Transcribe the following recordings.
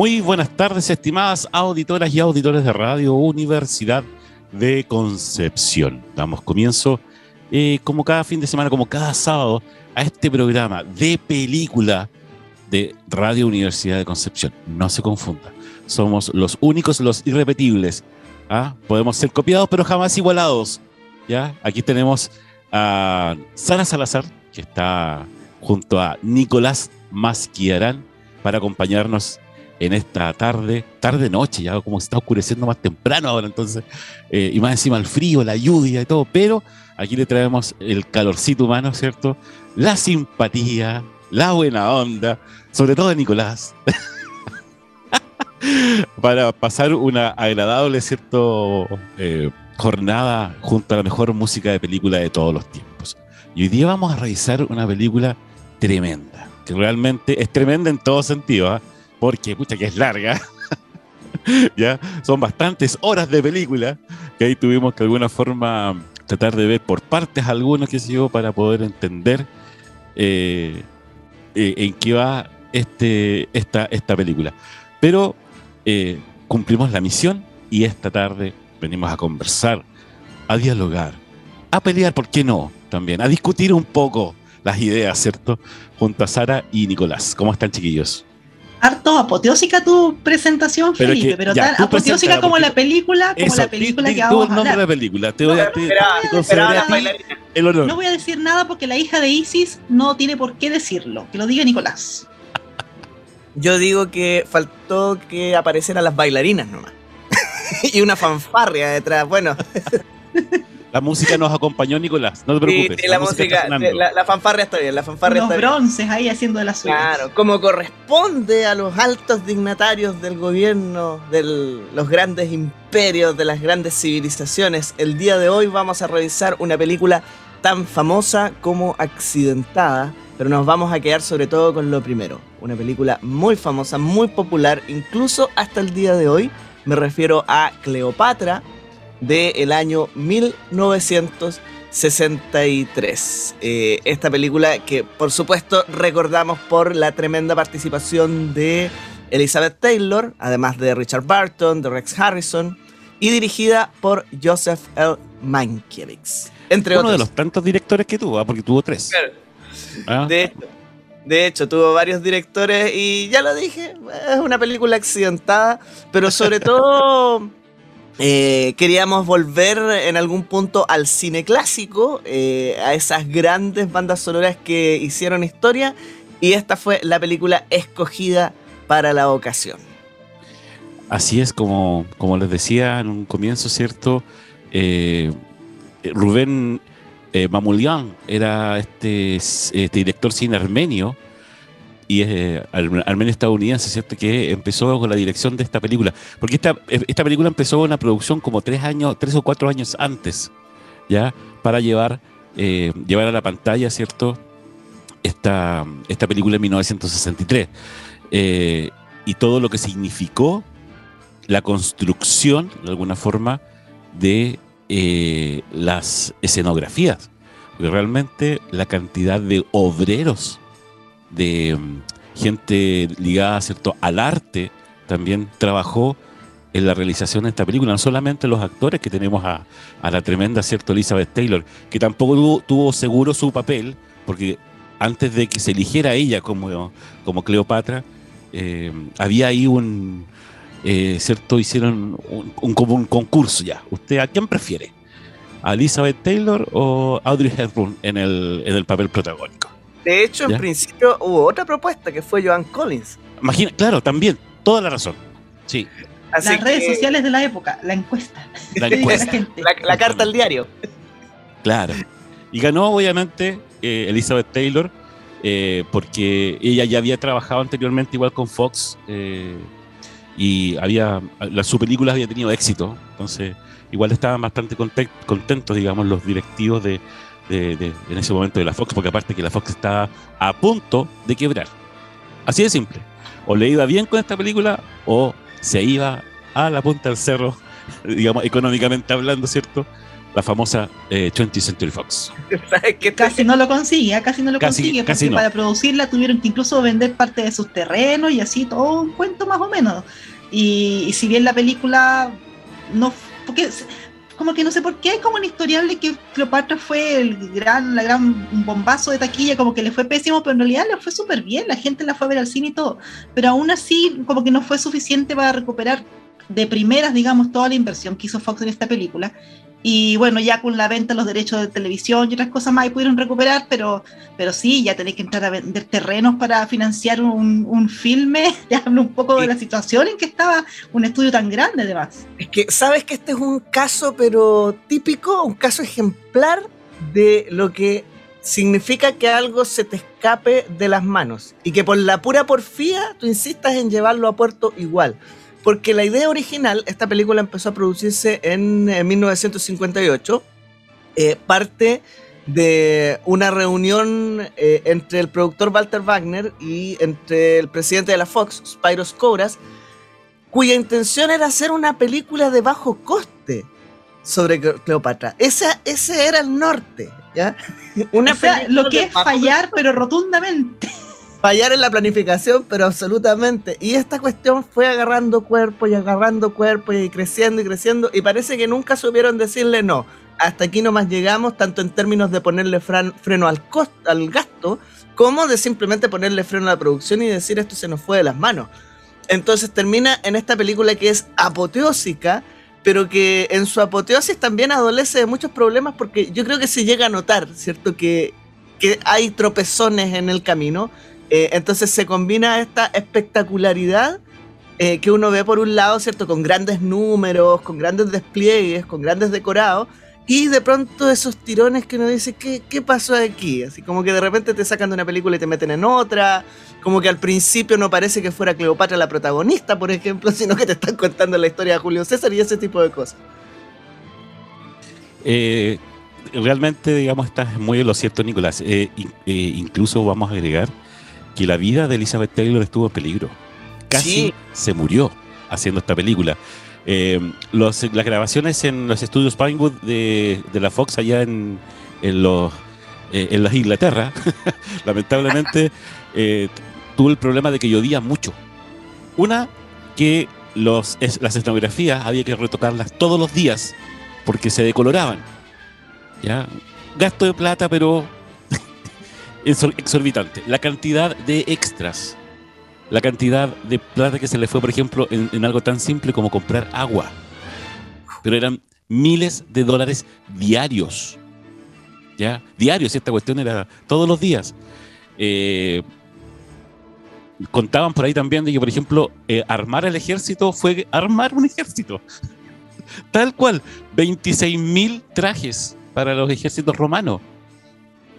Muy buenas tardes, estimadas auditoras y auditores de Radio Universidad de Concepción. Damos comienzo, eh, como cada fin de semana, como cada sábado, a este programa de película de Radio Universidad de Concepción. No se confunda. Somos los únicos, los irrepetibles. ¿ah? Podemos ser copiados, pero jamás igualados. ¿ya? Aquí tenemos a Sara Salazar, que está junto a Nicolás Masquiarán para acompañarnos en esta tarde, tarde-noche, ya como se está oscureciendo más temprano ahora, entonces, eh, y más encima el frío, la lluvia y todo, pero aquí le traemos el calorcito humano, ¿cierto? La simpatía, la buena onda, sobre todo de Nicolás, para pasar una agradable, ¿cierto? Eh, jornada junto a la mejor música de película de todos los tiempos. Y hoy día vamos a revisar una película tremenda, que realmente es tremenda en todo sentido, ¿ah? Porque pucha que es larga. ya son bastantes horas de película que ahí tuvimos que de alguna forma tratar de ver por partes algunas que se yo para poder entender eh, eh, en qué va este, esta, esta película. Pero eh, cumplimos la misión y esta tarde venimos a conversar, a dialogar, a pelear, ¿por qué no? También, a discutir un poco las ideas, ¿cierto? Junto a Sara y Nicolás. ¿Cómo están, chiquillos? Harto apoteósica tu presentación, pero Felipe, pero tan apoteósica como la película, como la película que vamos a hablar. la película, te voy a, te, el honor. No voy a decir nada porque la hija de Isis no tiene por qué decirlo, que lo diga Nicolás. Yo digo que faltó que aparecieran las bailarinas nomás. y una fanfarria detrás, bueno. La música nos acompañó, Nicolás. No te preocupes. Sí, la, música, la, fanfarria está bien. La fanfarria Los bronces ahí haciendo de las suyas. Claro, como corresponde a los altos dignatarios del gobierno, de los grandes imperios, de las grandes civilizaciones. El día de hoy vamos a revisar una película tan famosa como accidentada, pero nos vamos a quedar sobre todo con lo primero. Una película muy famosa, muy popular, incluso hasta el día de hoy. Me refiero a Cleopatra, del año 1963. Eh, esta película que por supuesto recordamos por la tremenda participación de Elizabeth Taylor, además de Richard Barton, de Rex Harrison, y dirigida por Joseph L. Mankiewicz. Entre Uno de los tantos directores que tuvo, ¿ah? porque tuvo tres. ¿Ah? De, hecho, de hecho, tuvo varios directores y ya lo dije, es una película accidentada, pero sobre todo eh, queríamos volver en algún punto al cine clásico, eh, a esas grandes bandas sonoras que hicieron historia, y esta fue la película escogida para la ocasión. Así es, como, como les decía en un comienzo, ¿cierto? Eh, Rubén Mamulian era este, este director cine armenio y eh, armenio estadounidense, ¿cierto? Que empezó con la dirección de esta película. Porque esta, esta película empezó una producción como tres años, tres o cuatro años antes, ¿ya? Para llevar, eh, llevar a la pantalla, ¿cierto? Esta, esta película en 1963. Eh, y todo lo que significó la construcción, de alguna forma, de las escenografías. Porque realmente la cantidad de obreros de mm, gente ligada ¿cierto? al arte, también trabajó en la realización de esta película, no solamente los actores que tenemos a, la tremenda, ¿cierto? Elizabeth Taylor, que tampoco tuvo, seguro su papel, porque antes de que se eligiera ella como, como Cleopatra, eh, había ahí un, eh, ¿cierto? Hicieron un, como un concurso ya. ¿Usted a quién prefiere? ¿A Elizabeth Taylor o Audrey Hepburn en el, en el papel protagónico? De hecho, en principio hubo otra propuesta que fue Joan Collins. Imagina, claro, también, toda la razón. Sí. Las redes sociales de la época, la encuesta. La, encuesta. la, carta al diario. Claro. Y ganó, obviamente, eh, Elizabeth Taylor, eh, porque ella ya había trabajado anteriormente igual con Fox eh, y había, la, su película había tenido éxito. Entonces, igual estaban bastante contentos, digamos, los directivos de, en ese momento de la Fox, porque aparte que la Fox estaba a punto de quebrar. Así de simple. O le iba bien con esta película o se iba a la punta del cerro, digamos, económicamente hablando, ¿cierto? La famosa 20th eh, Century Fox. casi no lo consigue, ¿eh? casi no lo consigue, porque para producirla tuvieron que incluso vender parte de sus terrenos y así, todo un cuento más o menos. Y, si bien la película no... Porque como que no sé por qué, es como un historial de que Cleopatra fue el gran, la gran bombazo de taquilla, como que le fue pésimo, pero en realidad le fue súper bien, la gente la fue a ver al cine y todo, pero aún así como que no fue suficiente para recuperar de primeras, digamos, toda la inversión que hizo Fox en esta película. Y bueno, ya con la venta de los derechos de televisión y otras cosas más, ahí pudieron recuperar, pero, pero sí, ya tenéis que entrar a vender terrenos para financiar un, un filme. Ya hablo un poco de la situación en que estaba un estudio tan grande, además. Es que, ¿sabes que este es un caso, pero típico, un caso ejemplar de lo que significa que algo se te escape de las manos y que por la pura porfía tú insistas en llevarlo a puerto igual. Porque la idea original, esta película empezó a producirse en, 1958, eh, parte de una reunión eh, entre el productor Walter Wagner y entre el presidente de la Fox, Spyros Cobras, cuya intención era hacer una película de bajo coste sobre Cleopatra. Esa, ese era el norte, ¿ya? Una lo que es fallar, pero rotundamente fallar en la planificación, pero absolutamente. Y esta cuestión fue agarrando cuerpo y agarrando cuerpo y creciendo y creciendo. Y parece que nunca supieron decirle no. Hasta aquí nomás llegamos, tanto en términos de ponerle freno al, al gasto, como de simplemente ponerle freno a la producción y decir esto se nos fue de las manos. Entonces termina en esta película que es apoteósica, pero que en su apoteosis también adolece de muchos problemas porque yo creo que se llega a notar, ¿cierto? Que, que hay tropezones en el camino eh, entonces se combina esta espectacularidad eh, que uno ve por un lado, ¿cierto? Con grandes números, con grandes despliegues, con grandes decorados, y de pronto esos tirones que uno dice, ¿qué, ¿qué pasó aquí? Así como que de repente te sacan de una película y te meten en otra, como que al principio no parece que fuera Cleopatra la protagonista, por ejemplo, sino que te están contando la historia de Julio César y ese tipo de cosas. Eh, realmente, digamos, estás muy en lo cierto, Nicolás. incluso vamos a agregar que la vida de Elizabeth Taylor estuvo en peligro. Casi se murió haciendo esta película. Eh, las grabaciones en los estudios Pinewood de, la Fox allá en, en, los, eh, en las Inglaterra, lamentablemente eh, tuvo el problema de que llovía mucho. Una, que los, las escenografías había que retocarlas todos los días porque se decoloraban. ¿ya? Gasto de plata, pero exorbitante. La cantidad de extras, la cantidad de plata que se le fue, por ejemplo, en, algo tan simple como comprar agua. Pero eran miles de dólares diarios. ¿Ya? Diarios, esta cuestión era todos los días. Eh, contaban por ahí también de que, por ejemplo, eh, armar el ejército fue armar un ejército. Tal cual, 26 mil trajes para los ejércitos romanos.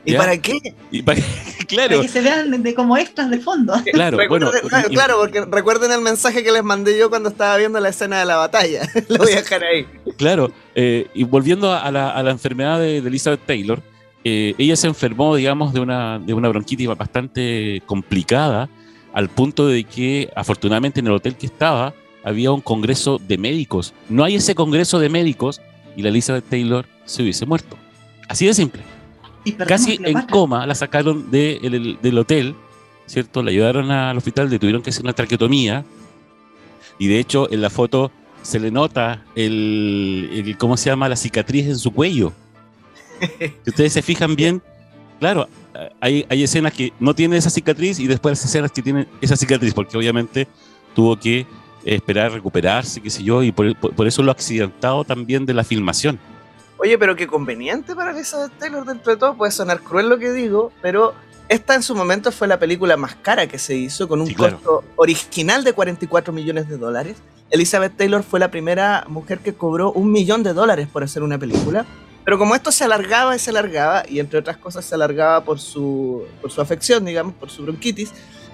¿Y para qué? claro. Para que se vean de, como extras de fondo. Claro, bueno. Claro, porque recuerden el mensaje que les mandé yo cuando estaba viendo la escena de la batalla. Lo voy a dejar ahí. Claro, eh, y volviendo a la, a la enfermedad de, Elizabeth Taylor, eh, ella se enfermó, digamos, de una, de una bronquitis bastante complicada, al punto de que, afortunadamente, en el hotel que estaba, había un congreso de médicos. No hay ese congreso de médicos y la Elizabeth Taylor se hubiese muerto. Así de simple. Casi en coma la sacaron del hotel, ¿cierto? La llevaron al hospital, le tuvieron que hacer una traqueotomía. Y de hecho, en la foto se le nota el, ¿cómo se llama? La cicatriz en su cuello. si ustedes se fijan bien, claro, hay, hay escenas que no tienen esa cicatriz y después las escenas que tienen esa cicatriz, porque obviamente tuvo que esperar recuperarse, qué sé yo, y por, por, eso lo accidentado también de la filmación. Oye, pero qué conveniente para Elizabeth Taylor dentro de todo, puede sonar cruel lo que digo, pero esta en su momento fue la película más cara que se hizo, con un costo original de 44 millones de dólares. Elizabeth Taylor fue la primera mujer que cobró un millón de dólares por hacer una película. Pero como esto se alargaba y se alargaba, y entre otras cosas se alargaba por su, por su afección, digamos, por su bronquitis,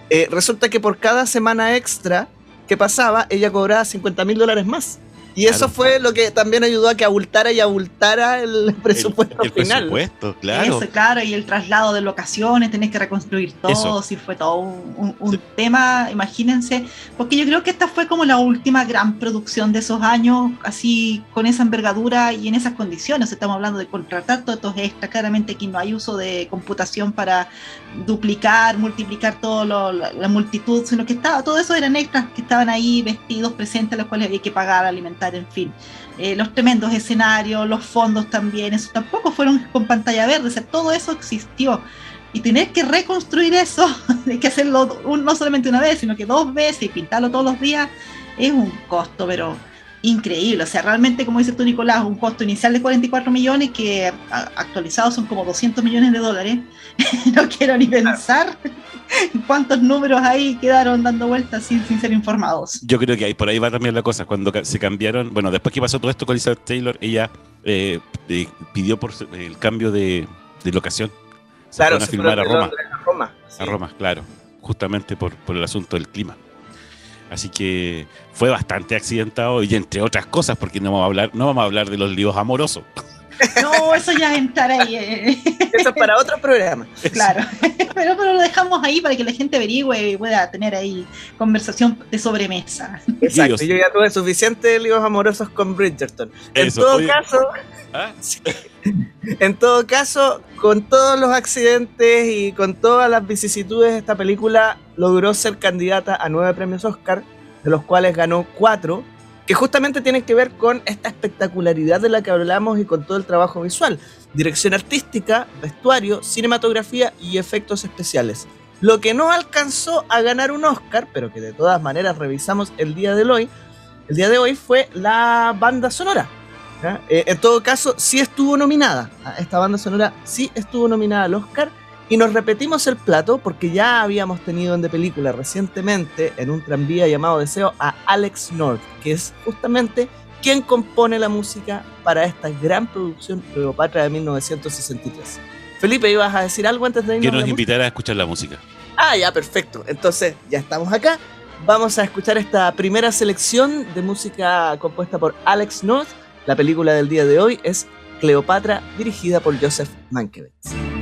eh, resulta que por cada semana extra que pasaba, ella cobraba 50 mil dólares más. Y eso fue lo que también ayudó a que abultara y abultara el presupuesto el, el final. Presupuesto, claro. claro, y el traslado de locaciones, tenés que reconstruir todo, si fue todo un, tema, imagínense, porque yo creo que esta fue como la última gran producción de esos años, así con esa envergadura y en esas condiciones. Estamos hablando de contratar todos estos extras, claramente aquí no hay uso de computación para duplicar, multiplicar toda la, multitud, sino que estaba, todo eso eran extras que estaban ahí vestidos, presentes, los cuales había que pagar, alimentar en fin. Eh, los tremendos escenarios, los fondos también, eso tampoco fueron con pantalla verde, todo eso existió. Y tener que reconstruir eso, hay que hacerlo no solamente una vez, sino que dos veces y pintarlo todos los días, es un costo, pero increíble. O sea, realmente, como dice tú, Nicolás, un costo inicial de 44 millones que actualizados son como 200 millones de dólares. no quiero ni pensar cuántos números ahí quedaron dando vueltas sin, sin ser informados. Yo creo que ahí por ahí va también la cosa. Cuando se cambiaron, bueno, después que pasó todo esto con Elizabeth Taylor, ella eh, eh, pidió por el cambio de, locación. Se claro, a filmar a Roma. A Roma, a Roma, claro. Justamente por, por el asunto del clima. Así que fue bastante accidentado y entre otras cosas, porque no vamos a hablar, no vamos a hablar de los líos amorosos. No, eso ya entrará ahí. Eh. Eso es para otro programa. Claro, pero, pero lo dejamos ahí para que la gente averigüe y pueda tener ahí conversación de sobremesa. Exacto, yo ya tuve suficientes líos amorosos con Bridgerton. En todo caso, ¿Ah? en todo caso, con todos los accidentes y con todas las vicisitudes, esta película logró ser candidata a nueve premios Oscar, de los cuales ganó cuatro que justamente tienen que ver con esta espectacularidad de la que hablamos y con todo el trabajo visual. Dirección artística, vestuario, cinematografía y efectos especiales. Lo que no alcanzó a ganar un Oscar, pero que de todas maneras revisamos el día de hoy, el día de hoy fue la banda sonora. Eh, en todo caso, sí estuvo nominada. Esta banda sonora sí estuvo nominada al Oscar y nos repetimos el plato porque ya habíamos tenido en de película recientemente en un tranvía llamado Deseo a Alex North, que es justamente quien compone la música para esta gran producción Cleopatra de 1963. Felipe, ¿ibas a decir algo antes de irnos? Que nos invitara a escuchar la música. Ah, ya, perfecto. Entonces, ya estamos acá. Vamos a escuchar esta primera selección de música compuesta por Alex North. La película del día de hoy es Cleopatra, dirigida por Joseph Mankiewicz.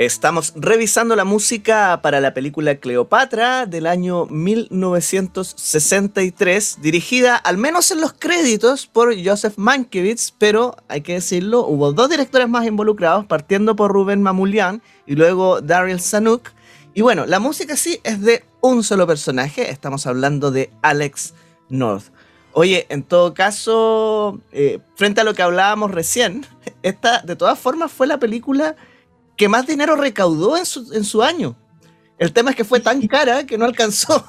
Estamos revisando la música para la película Cleopatra del año 1963, dirigida al menos en los créditos por Joseph Mankiewicz, pero hay que decirlo, hubo dos directores más involucrados, partiendo por Rubén Mamoulian y luego Daryl Zanuck. Y bueno, la música sí es de un solo personaje, estamos hablando de Alex North. Oye, en todo caso, eh, frente a lo que hablábamos recién, esta de todas formas fue la película que más dinero recaudó en su, en su año. El tema es que fue tan cara que no alcanzó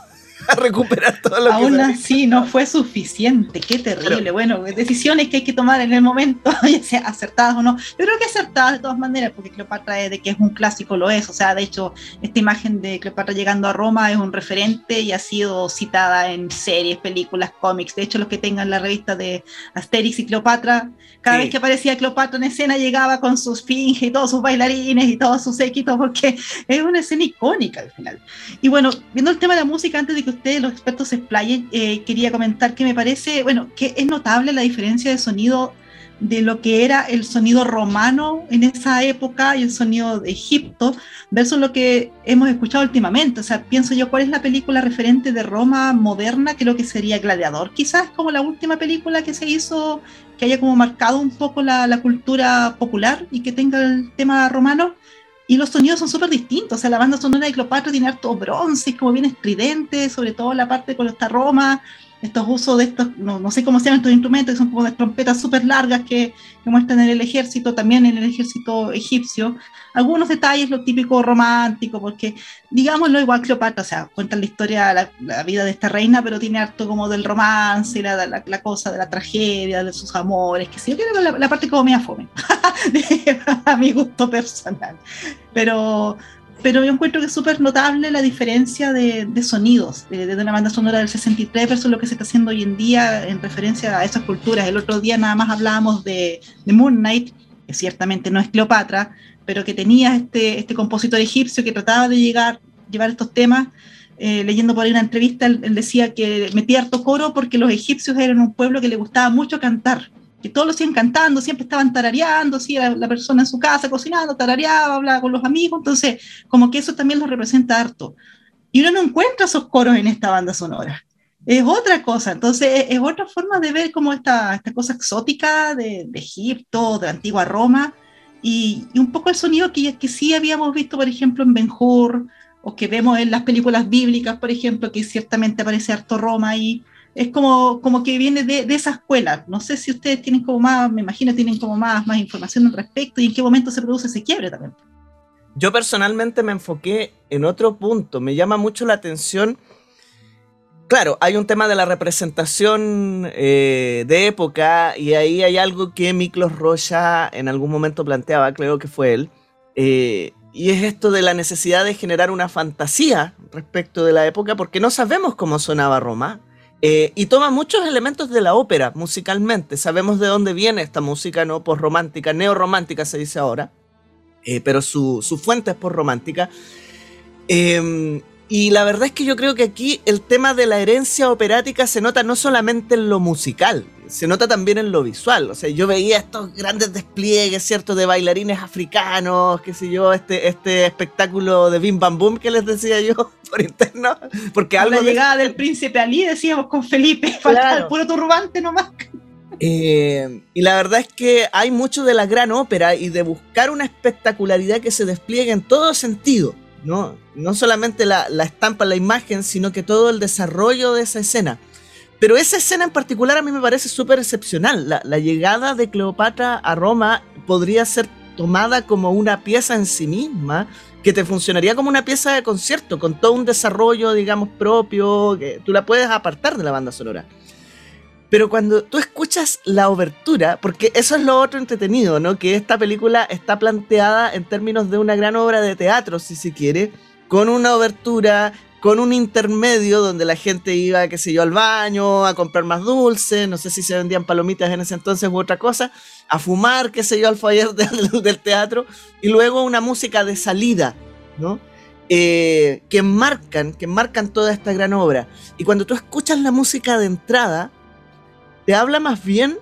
a recuperar todo lo Aún que así no fue suficiente, qué terrible. bueno, decisiones que hay que tomar en el momento, ya sea acertadas o no. Yo creo que acertadas de todas maneras, porque Cleopatra es de que es un clásico, lo es. O sea, de hecho, esta imagen de Cleopatra llegando a Roma es un referente y ha sido citada en series, películas, cómics. De hecho, los que tengan la revista de Asterix y Cleopatra, cada vez que aparecía Cleopatra en escena llegaba con sus finges y todos sus bailarines y todos sus séquitos, porque es una escena icónica al final. Y bueno, viendo el tema de la música, antes de que ustedes, los expertos, se explayen, eh, quería comentar que me parece, bueno, que es notable la diferencia de sonido de lo que era el sonido romano en esa época y el sonido de Egipto versus lo que hemos escuchado últimamente. O sea, pienso yo, ¿cuál es la película referente de Roma moderna? Creo que sería Gladiador, quizás como la última película que se hizo que haya como marcado un poco la, la cultura popular y que tenga el tema romano. Y los sonidos son súper distintos. O sea, la banda sonora de Cleopatra tiene harto bronce, como bien estridente, sobre todo la parte con esta Roma, estos usos de estos, no, no, sé cómo se llaman estos instrumentos, que son como de trompetas súper largas que, que, muestran en el ejército, también en el ejército egipcio. Algunos detalles, lo típico romántico, porque digámoslo igual Cleopatra, o sea, cuenta la historia, la, la, vida de esta reina, pero tiene harto como del romance, la, la, la cosa de la tragedia, de sus amores, que sí, yo creo que la parte como me fome, a mi gusto personal. Pero, pero yo encuentro que es súper notable la diferencia de, sonidos de, de, una banda sonora del 63 versus lo que se está haciendo hoy en día en referencia a esas culturas. El otro día nada más hablábamos de, de Moon Knight, que ciertamente no es Cleopatra, pero que tenía este, este compositor egipcio que trataba de llegar, llevar estos temas. Eh, leyendo por ahí una entrevista, él, él decía que metía harto coro porque los egipcios eran un pueblo que le gustaba mucho cantar que todos lo siguen cantando, siempre estaban tarareando, sí, la, la, persona en su casa cocinando, tarareaba, hablaba con los amigos, entonces como que eso también lo representa harto. Y uno no encuentra esos coros en esta banda sonora. Es otra cosa, entonces es, otra forma de ver como esta, esta cosa exótica de, de Egipto, de la antigua Roma, y, y, un poco el sonido que, que sí habíamos visto, por ejemplo, en Ben Hur, o que vemos en las películas bíblicas, por ejemplo, que ciertamente aparece harto Roma ahí, es como, como que viene de, esa escuela. No sé si ustedes tienen como más, me imagino, tienen como más, más información al respecto y en qué momento se produce ese quiebre también. Yo personalmente me enfoqué en otro punto. Me llama mucho la atención. Claro, hay un tema de la representación eh, de época y ahí hay algo que Miklos Rocha en algún momento planteaba, creo que fue él, eh, y es esto de la necesidad de generar una fantasía respecto de la época porque no sabemos cómo sonaba Roma, eh, y toma muchos elementos de la ópera musicalmente. Sabemos de dónde viene esta música, ¿no? Post-romántica, neorromántica se dice ahora, eh, pero su, su, fuente es post-romántica. Eh, y la verdad es que yo creo que aquí el tema de la herencia operática se nota no solamente en lo musical, se nota también en lo visual. O sea, yo veía estos grandes despliegues, ¿cierto? De bailarines africanos, qué sé yo, este, este espectáculo de Bim Bam Boom que les decía yo por interno. Porque algo la llegada de... del príncipe Ali, decíamos con Felipe, falta claro. el puro turbante nomás. Eh, y la verdad es que hay mucho de la gran ópera y de buscar una espectacularidad que se despliegue en todo sentido. ¿No? No solamente la, la estampa, la imagen, sino que todo el desarrollo de esa escena. Pero esa escena en particular a mí me parece súper excepcional. La, la, llegada de Cleopatra a Roma podría ser tomada como una pieza en sí misma, que te funcionaría como una pieza de concierto, con todo un desarrollo, digamos, propio, que tú la puedes apartar de la banda sonora. Pero cuando tú escuchas la obertura, porque eso es lo otro entretenido, ¿no? Que esta película está planteada en términos de una gran obra de teatro, si se quiere, con una obertura, con un intermedio donde la gente iba, qué sé yo, al baño, a comprar más dulce, no sé si se vendían palomitas en ese entonces u otra cosa, a fumar, qué sé yo, al foyer del, del teatro, y luego una música de salida, ¿no? Eh, que marcan, que marcan toda esta gran obra. Y cuando tú escuchas la música de entrada, te habla más bien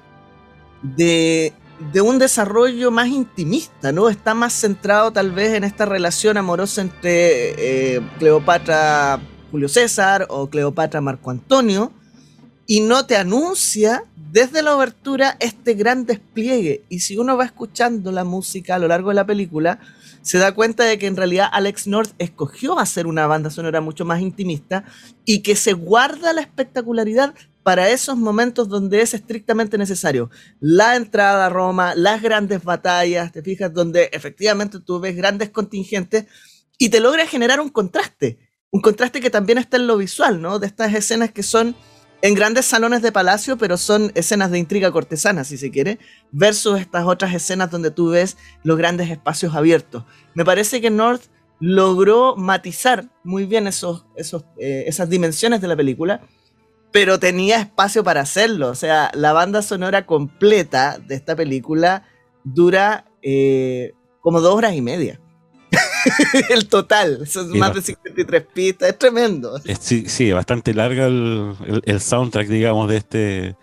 de de un desarrollo más intimista, ¿no? Está más centrado tal vez en esta relación amorosa entre eh, Cleopatra Julio César o Cleopatra Marco Antonio, y no te anuncia desde la obertura este gran despliegue. Y si uno va escuchando la música a lo largo de la película, se da cuenta de que en realidad Alex North escogió hacer una banda sonora mucho más intimista y que se guarda la espectacularidad para esos momentos donde es estrictamente necesario. La entrada a Roma, las grandes batallas, te fijas, donde efectivamente tú ves grandes contingentes y te logra generar un contraste. Un contraste que también está en lo visual, ¿no? De estas escenas que son en grandes salones de palacio, pero son escenas de intriga cortesana, si se quiere, versus estas otras escenas donde tú ves los grandes espacios abiertos. Me parece que North logró matizar muy bien esos, esos, eh, esas dimensiones de la película pero tenía espacio para hacerlo. O sea, la banda sonora completa de esta película dura eh, como dos horas y media. el total, son más de 53 pistas, es tremendo. sí, sí, bastante larga el, soundtrack, digamos, de este,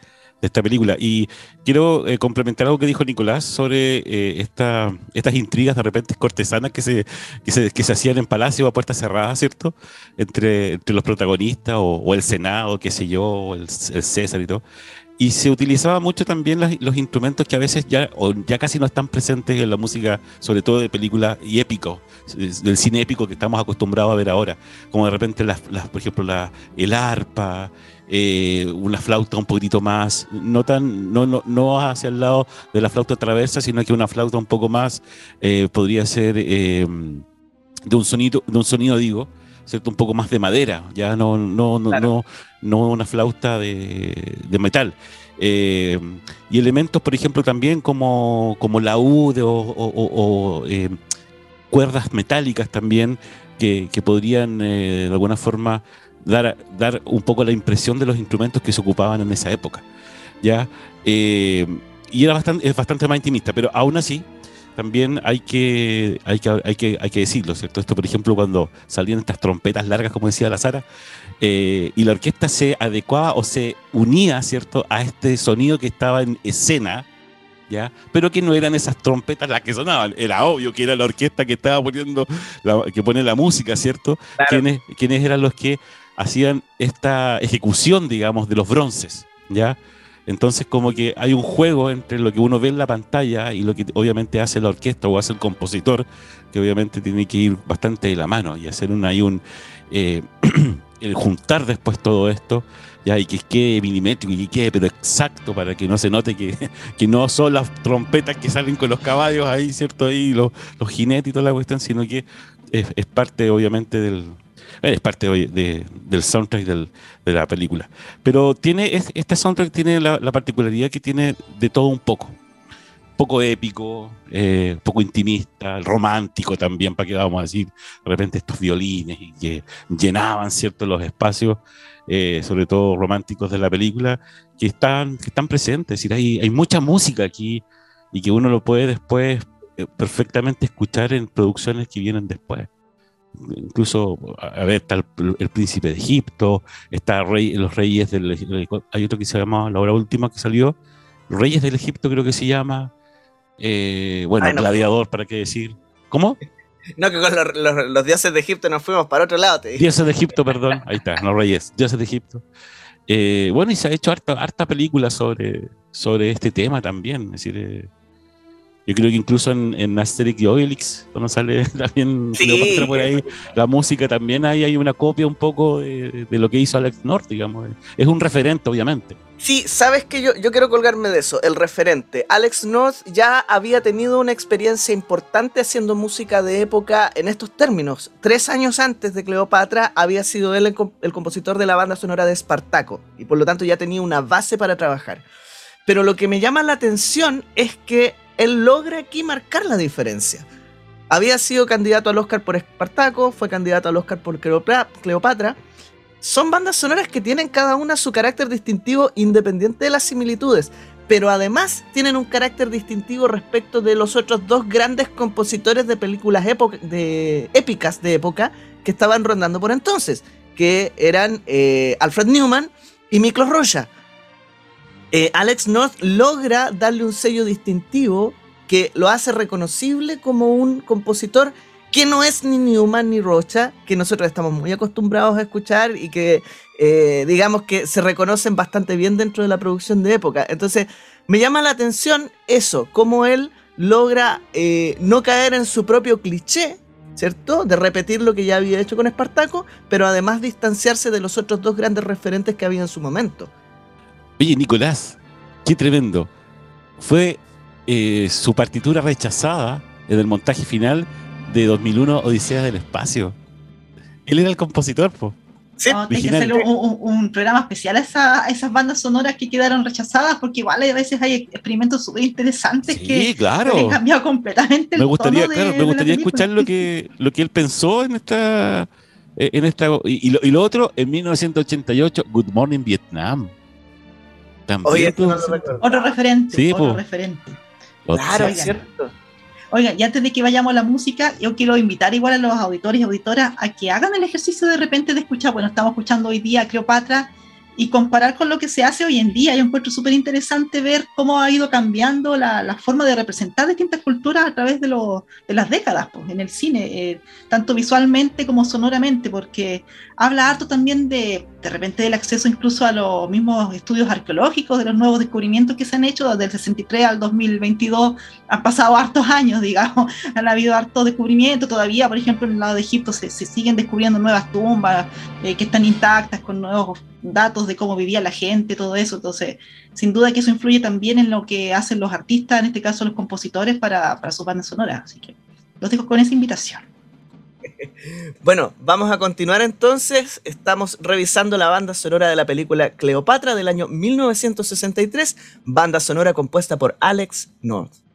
de esta película. Y quiero eh, complementar algo que dijo Nicolás sobre eh, esta, estas intrigas de repente cortesanas que se, que se, que se hacían en palacio a puertas cerradas, ¿cierto? Entre, entre los protagonistas o, el Senado, qué sé yo, el, el César y todo. Y se utilizaba mucho también los, instrumentos que a veces ya, o ya casi no están presentes en la música, sobre todo de películas y épico, del cine épico que estamos acostumbrados a ver ahora, como de repente, las, por ejemplo, la, el arpa, eh, una flauta un poquitito más, no, tan, no, no, no, hacia el lado de la flauta traversa, sino que una flauta un poco más, eh, podría ser eh, de, un sonido, de un sonido, digo, ¿cierto? un poco más de madera, ya no, no, no, no, no una flauta de, de metal. y elementos, por ejemplo, también como, como laúd o, o, cuerdas metálicas también que, que podrían de alguna forma dar, dar un poco la impresión de los instrumentos que se ocupaban en esa época. ¿ya? Eh, y era bastante, es bastante más intimista, pero aún así también hay que, hay que, hay que, hay que decirlo, ¿cierto? Esto, por ejemplo, cuando salían estas trompetas largas, como decía la Sara, eh, y la orquesta se adecuaba o se unía, ¿cierto?, a este sonido que estaba en escena, ¿ya? Pero que no eran esas trompetas las que sonaban, era obvio que era la orquesta que estaba poniendo, que pone la música, ¿cierto? ¿Quiénes, ¿Quiénes eran los que hacían esta ejecución, digamos, de los bronces, ¿ya? Entonces como que hay un juego entre lo que uno ve en la pantalla y lo que obviamente hace la orquesta o hace el compositor, que obviamente tiene que ir bastante de la mano y hacer un, ahí un, eh, el juntar después todo esto, ya, y que quede milimétrico y que quede pero exacto para que no se note que, que no son las trompetas que salen con los caballos ahí, ¿cierto? Ahí los, los jinetes y toda la cuestión, sino que es parte obviamente del, es parte del soundtrack de la película. Pero tiene este soundtrack tiene la, particularidad que tiene de todo un poco. Poco épico, eh, poco intimista, romántico también, para que vamos a decir, de repente estos violines que llenaban cierto los espacios, eh, sobre todo románticos de la película, que están, que están presentes. Es decir, hay, hay mucha música aquí y que uno lo puede después eh, perfectamente escuchar en producciones que vienen después incluso, a ver, está el, príncipe de Egipto, está rey, los reyes del hay otro que se llama, la hora última que salió, Reyes del Egipto creo que se llama, eh, bueno, gladiador, para qué decir. ¿Cómo? No, que con los, dioses de Egipto nos fuimos para otro lado. Dioses de Egipto, perdón, ahí está, los reyes, dioses de Egipto. Eh, bueno, y se ha hecho harta, harta película sobre, sobre este tema también, es decir... Eh, yo creo que incluso en, en Asterix y Obelix, cuando sale también por ahí, la música también ahí hay una copia un poco de, lo que hizo Alex North, digamos. Es un referente, obviamente. Sí, sabes que yo, yo quiero colgarme de eso, el referente. Alex North ya había tenido una experiencia importante haciendo música de época en estos términos. Tres años antes de Cleopatra había sido él el, el compositor de la banda sonora de Espartaco y por lo tanto ya tenía una base para trabajar. Pero lo que me llama la atención es que él logra aquí marcar la diferencia. Había sido candidato al Oscar por Espartaco, fue candidato al Oscar por Cleopatra. Son bandas sonoras que tienen cada una su carácter distintivo independiente de las similitudes, pero además tienen un carácter distintivo respecto de los otros dos grandes compositores de películas épicas de época que estaban rondando por entonces, que eran eh, Alfred Newman y Miklos Rocha. Eh, Alex North logra darle un sello distintivo que lo hace reconocible como un compositor que no es ni Newman ni Rocha, que nosotros estamos muy acostumbrados a escuchar y que eh, digamos que se reconocen bastante bien dentro de la producción de época. Entonces, me llama la atención eso, cómo él logra eh, no caer en su propio cliché, ¿cierto? De repetir lo que ya había hecho con Espartaco, pero además distanciarse de los otros dos grandes referentes que había en su momento. Oye, Nicolás, qué tremendo. Fue eh, su partitura rechazada en el montaje final de 2001 Odisea del Espacio. Él era el compositor, po. Sí, hay que hacer un, programa especial a, esas bandas sonoras que quedaron rechazadas, porque igual a veces hay experimentos súper interesantes que, claro. han cambiado completamente. Me gustaría, me gustaría escuchar lo que, lo que él pensó en esta. En esta y, lo, y lo otro, en 1988, Good Morning Vietnam. También otro referente. otro referente. Claro, es cierto. Oiga, y antes de que vayamos a la música, yo quiero invitar igual a los auditores y auditoras a que hagan el ejercicio de repente de escuchar, bueno, estamos escuchando hoy día a Cleopatra y comparar con lo que se hace hoy en día. Yo encuentro súper interesante ver cómo ha ido cambiando la, forma de representar distintas culturas a través de, de las décadas pues, en el cine, eh, tanto visualmente como sonoramente, porque habla harto también de, de repente del acceso incluso a los mismos estudios arqueológicos, de los nuevos descubrimientos que se han hecho desde el 63 al 2022. Han pasado hartos años, digamos, han habido hartos descubrimientos todavía, por ejemplo, en el lado de Egipto se, siguen descubriendo nuevas tumbas eh, que están intactas con nuevos datos de cómo vivía la gente, todo eso. Entonces, sin duda que eso influye también en lo que hacen los artistas, en este caso los compositores, para, para sus bandas sonoras. Así que los dejo con esa invitación. Bueno, vamos a continuar entonces. Estamos revisando la banda sonora de la película Cleopatra del año 1963, banda sonora compuesta por Alex North.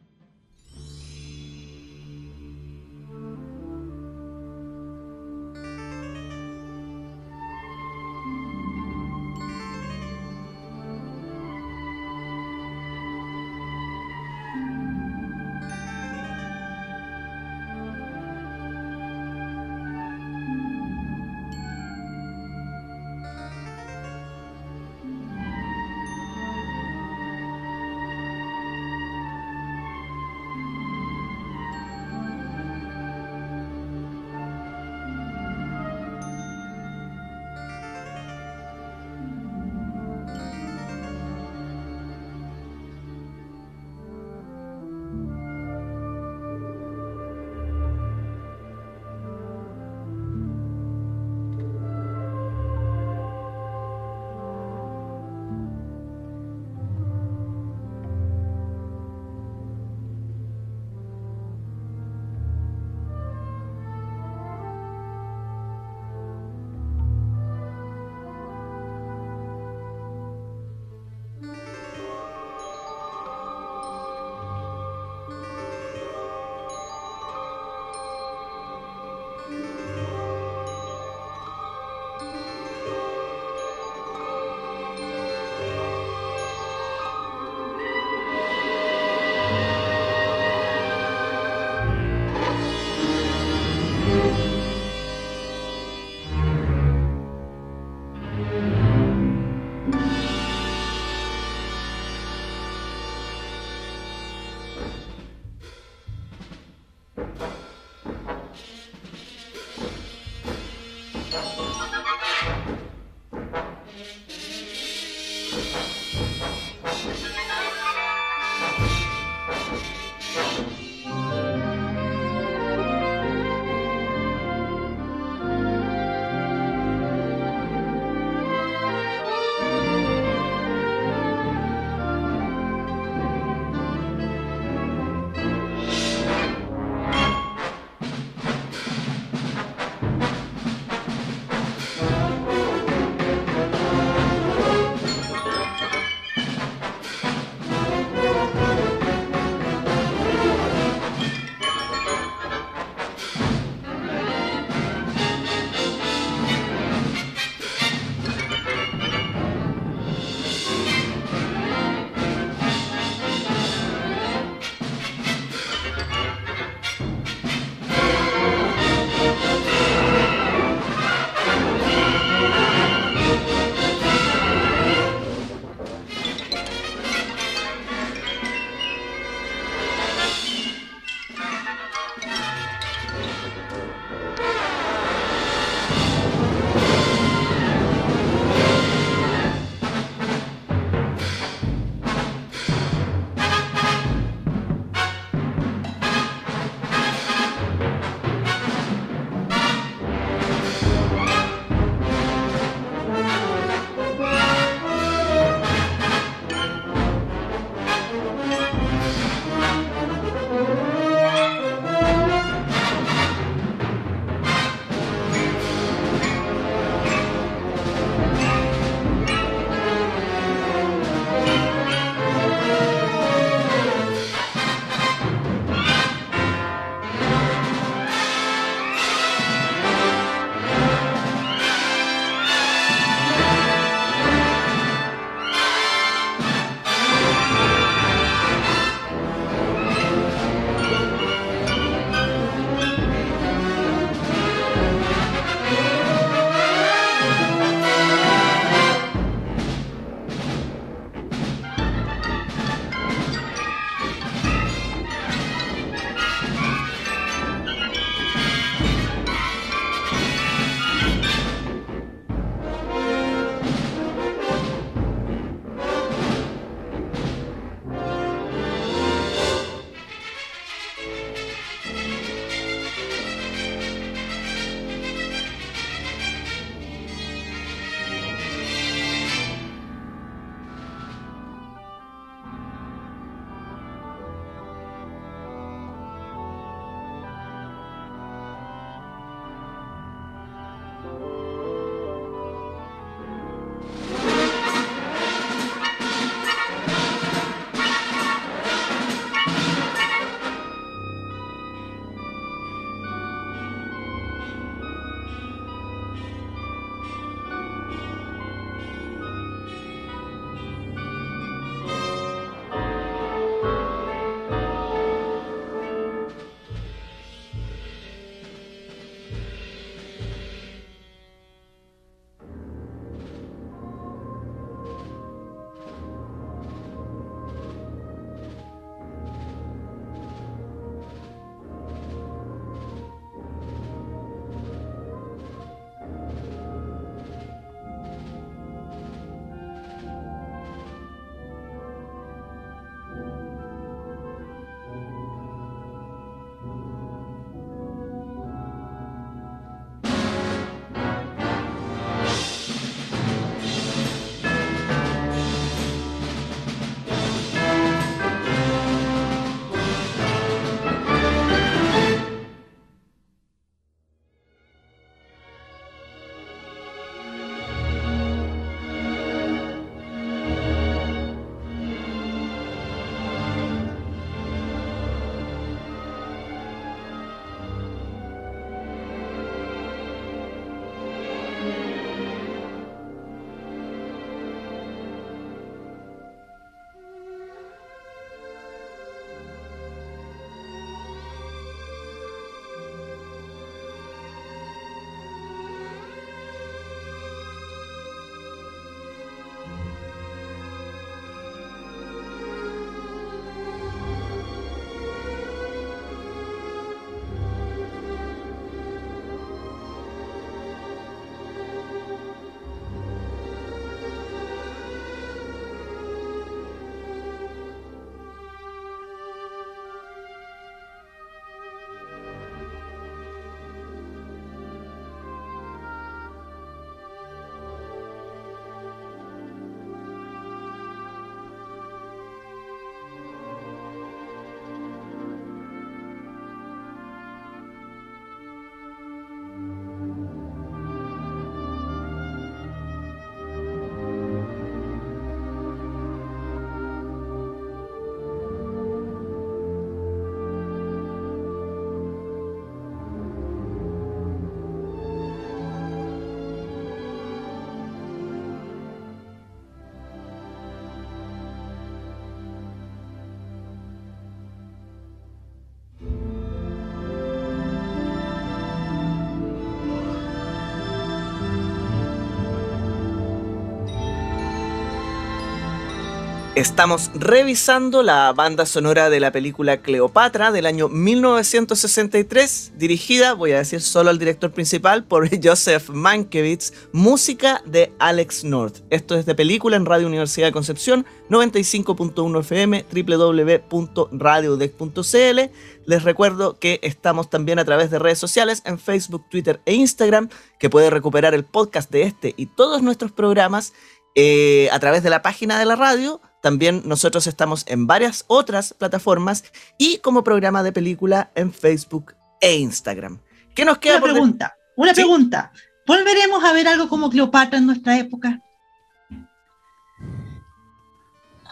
Estamos revisando la banda sonora de la película Cleopatra del año 1963, dirigida, voy a decir solo al director principal, por Joseph Mankiewicz, música de Alex North. Esto es de película en Radio Universidad de Concepción, 95.1 FM, www.radiodec.cl. Les recuerdo que estamos también a través de redes sociales en Facebook, Twitter e Instagram, que puede recuperar el podcast de este y todos nuestros programas eh, a través de la página de la radio también nosotros estamos en varias otras plataformas y como programa de película en Facebook e Instagram. ¿Qué nos queda? Una pregunta, una pregunta. ¿Volveremos a ver algo como Cleopatra en nuestra época?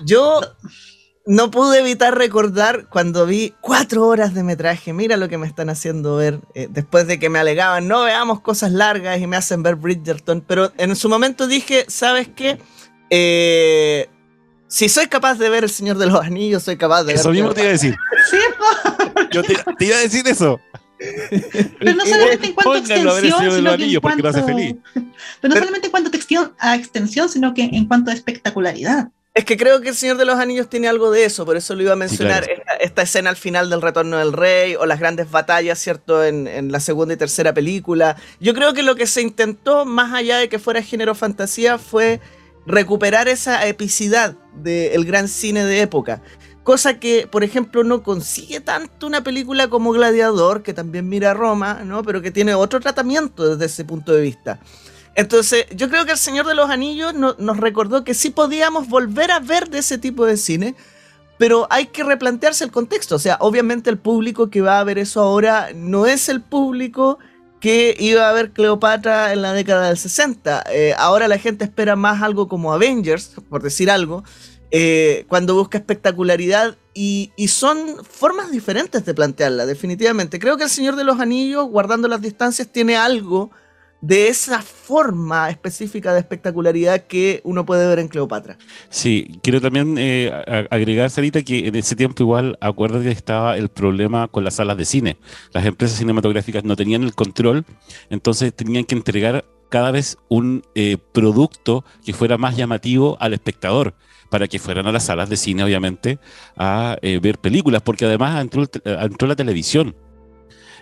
Yo no pude evitar recordar cuando vi cuatro horas de metraje. Mira lo que me están haciendo ver. Eh, después de que me alegaban, no veamos cosas largas y me hacen ver Bridgerton. Pero en su momento dije, ¿sabes qué? Eh, si soy capaz de ver El Señor de los Anillos, soy capaz de eso ver. Eso mismo te iba a decir. Sí, Yo te, iba a decir eso. Pero no solamente en cuanto a extensión, sino que en cuanto, feliz. Pero no solamente en cuanto a extensión, sino que en cuanto a espectacularidad. Es que creo que El Señor de los Anillos tiene algo de eso, por eso lo iba a mencionar, esta, escena al final del Retorno del Rey o las grandes batallas, ¿cierto?, en, en, la segunda y tercera película. Yo creo que lo que se intentó, más allá de que fuera género fantasía, fue recuperar esa epicidad del gran cine de época. Cosa que, por ejemplo, no consigue tanto una película como Gladiador, que también mira a Roma, ¿no? pero que tiene otro tratamiento desde ese punto de vista. Entonces, yo creo que El Señor de los Anillos nos recordó que sí podíamos volver a ver de ese tipo de cine, pero hay que replantearse el contexto. O sea, obviamente el público que va a ver eso ahora no es el público que iba a ver Cleopatra en la década del 60. Eh, ahora la gente espera más algo como Avengers, por decir algo, eh, cuando busca espectacularidad y, son formas diferentes de plantearla, definitivamente. Creo que El Señor de los Anillos, guardando las distancias, tiene algo de esa forma específica de espectacularidad que uno puede ver en Cleopatra. Sí, quiero también eh, agregar, Sarita, que en ese tiempo igual acuerdo que estaba el problema con las salas de cine. Las empresas cinematográficas no tenían el control, entonces tenían que entregar cada vez un eh, producto que fuera más llamativo al espectador para que fueran a las salas de cine, obviamente, a eh, ver películas, porque además entró, entró la televisión.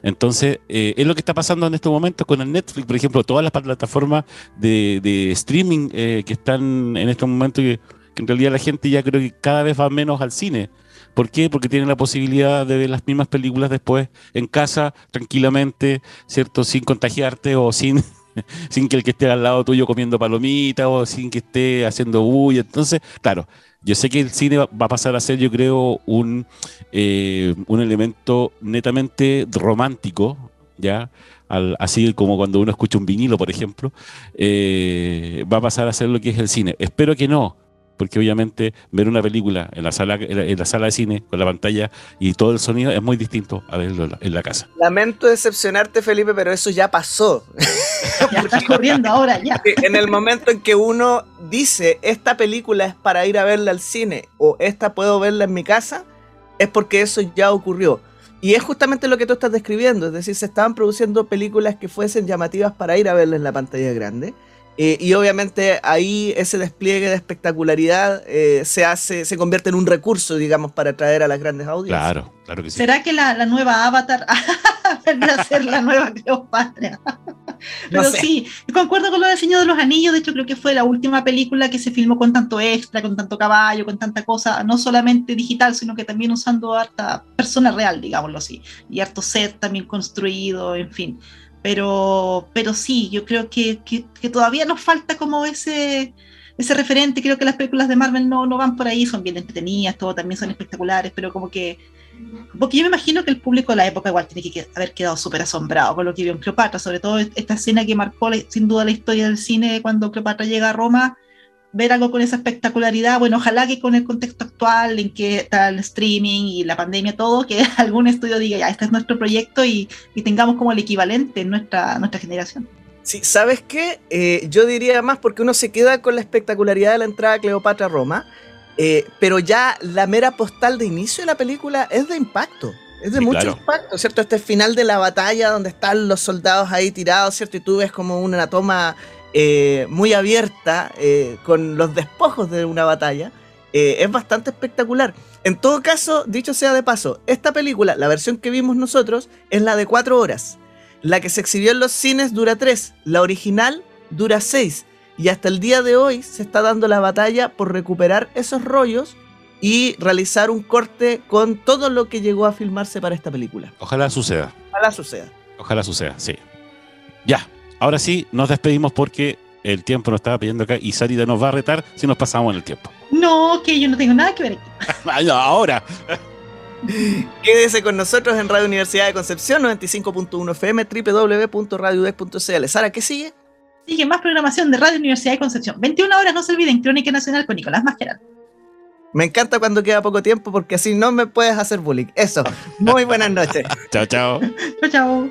Entonces, eh, es lo que está pasando en estos momentos con el Netflix, por ejemplo, todas las plataformas de, streaming eh, que están en estos momentos, que, en realidad la gente ya creo que cada vez va menos al cine. ¿Por qué? Porque tienen la posibilidad de ver las mismas películas después en casa, tranquilamente, ¿cierto? Sin contagiarte o sin, sin que el que esté al lado tuyo comiendo palomitas o sin que esté haciendo bulla. Entonces, claro, yo sé que el cine va a pasar a ser, yo creo, un, eh, un elemento netamente romántico, ¿ya? así como cuando uno escucha un vinilo, por ejemplo, eh, va a pasar a ser lo que es el cine. Espero que no, porque obviamente ver una película en la sala en la, sala de cine con la pantalla y todo el sonido es muy distinto a verlo en la, casa. Lamento decepcionarte, Felipe, pero eso ya pasó. ya estás corriendo ahora ya. En el momento en que uno dice esta película es para ir a verla al cine o esta puedo verla en mi casa, es porque eso ya ocurrió. Y es justamente lo que tú estás describiendo, es decir, se estaban produciendo películas que fuesen llamativas para ir a verla en la pantalla grande eh, y obviamente ahí ese despliegue de espectacularidad eh, se hace, se convierte en un recurso, digamos, para atraer a las grandes audiencias. Claro, claro que sí. ¿Será que la, nueva Avatar vendrá a ser la nueva Cleopatra? Pero sí, concuerdo con lo del Señor de los Anillos, de hecho creo que fue la última película que se filmó con tanto extra, con tanto caballo, con tanta cosa, no solamente digital, sino que también usando harta persona real, digámoslo así, y harto set también construido, en fin. Pero, pero sí, yo creo que, que, todavía nos falta como ese, ese referente. Creo que las películas de Marvel no, no van por ahí, son bien entretenidas, todo también son espectaculares, pero como que. Porque yo me imagino que el público de la época igual tiene que haber quedado súper asombrado con lo que vio en Cleopatra, sobre todo esta escena que marcó sin duda la historia del cine cuando Cleopatra llega a Roma ver algo con esa espectacularidad, bueno, ojalá que con el contexto actual en que está el streaming y la pandemia, todo, que algún estudio diga, ya, este es nuestro proyecto y, tengamos como el equivalente en nuestra, nuestra generación. Sí, ¿sabes qué? Eh, yo diría más porque uno se queda con la espectacularidad de la entrada de Cleopatra a Roma, eh, pero ya la mera postal de inicio de la película es de impacto. Es de mucho impacto, ¿cierto? Este final de la batalla donde están los soldados ahí tirados, ¿cierto? Y tú ves como una toma eh, muy abierta, eh, con los despojos de una batalla. eh, es bastante espectacular. En todo caso, dicho sea de paso, esta película, la versión que vimos nosotros, es la de cuatro horas. La que se exhibió en los cines dura tres, la original dura seis. Y hasta el día de hoy se está dando la batalla por recuperar esos rollos y realizar un corte con todo lo que llegó a filmarse para esta película. Ojalá suceda. Ojalá suceda. Ojalá suceda, sí. Ya, ahora sí, nos despedimos porque el tiempo nos estaba pidiendo acá y Sarita nos va a retar si nos pasamos en el tiempo. No, que yo no tengo nada que ver aquí. ahora. Quédese con nosotros en Radio Universidad de Concepción 95.1 FM www.radiodec.cl. Sara, ¿qué sigue? Sigue más programación de Radio Universidad de Concepción. 21 horas, no se olviden, Crónica Nacional con Nicolás Masquerado. Me encanta cuando queda poco tiempo porque así no me puedes hacer bullying. Eso. Muy buenas noches. chao, chao. chao, chao.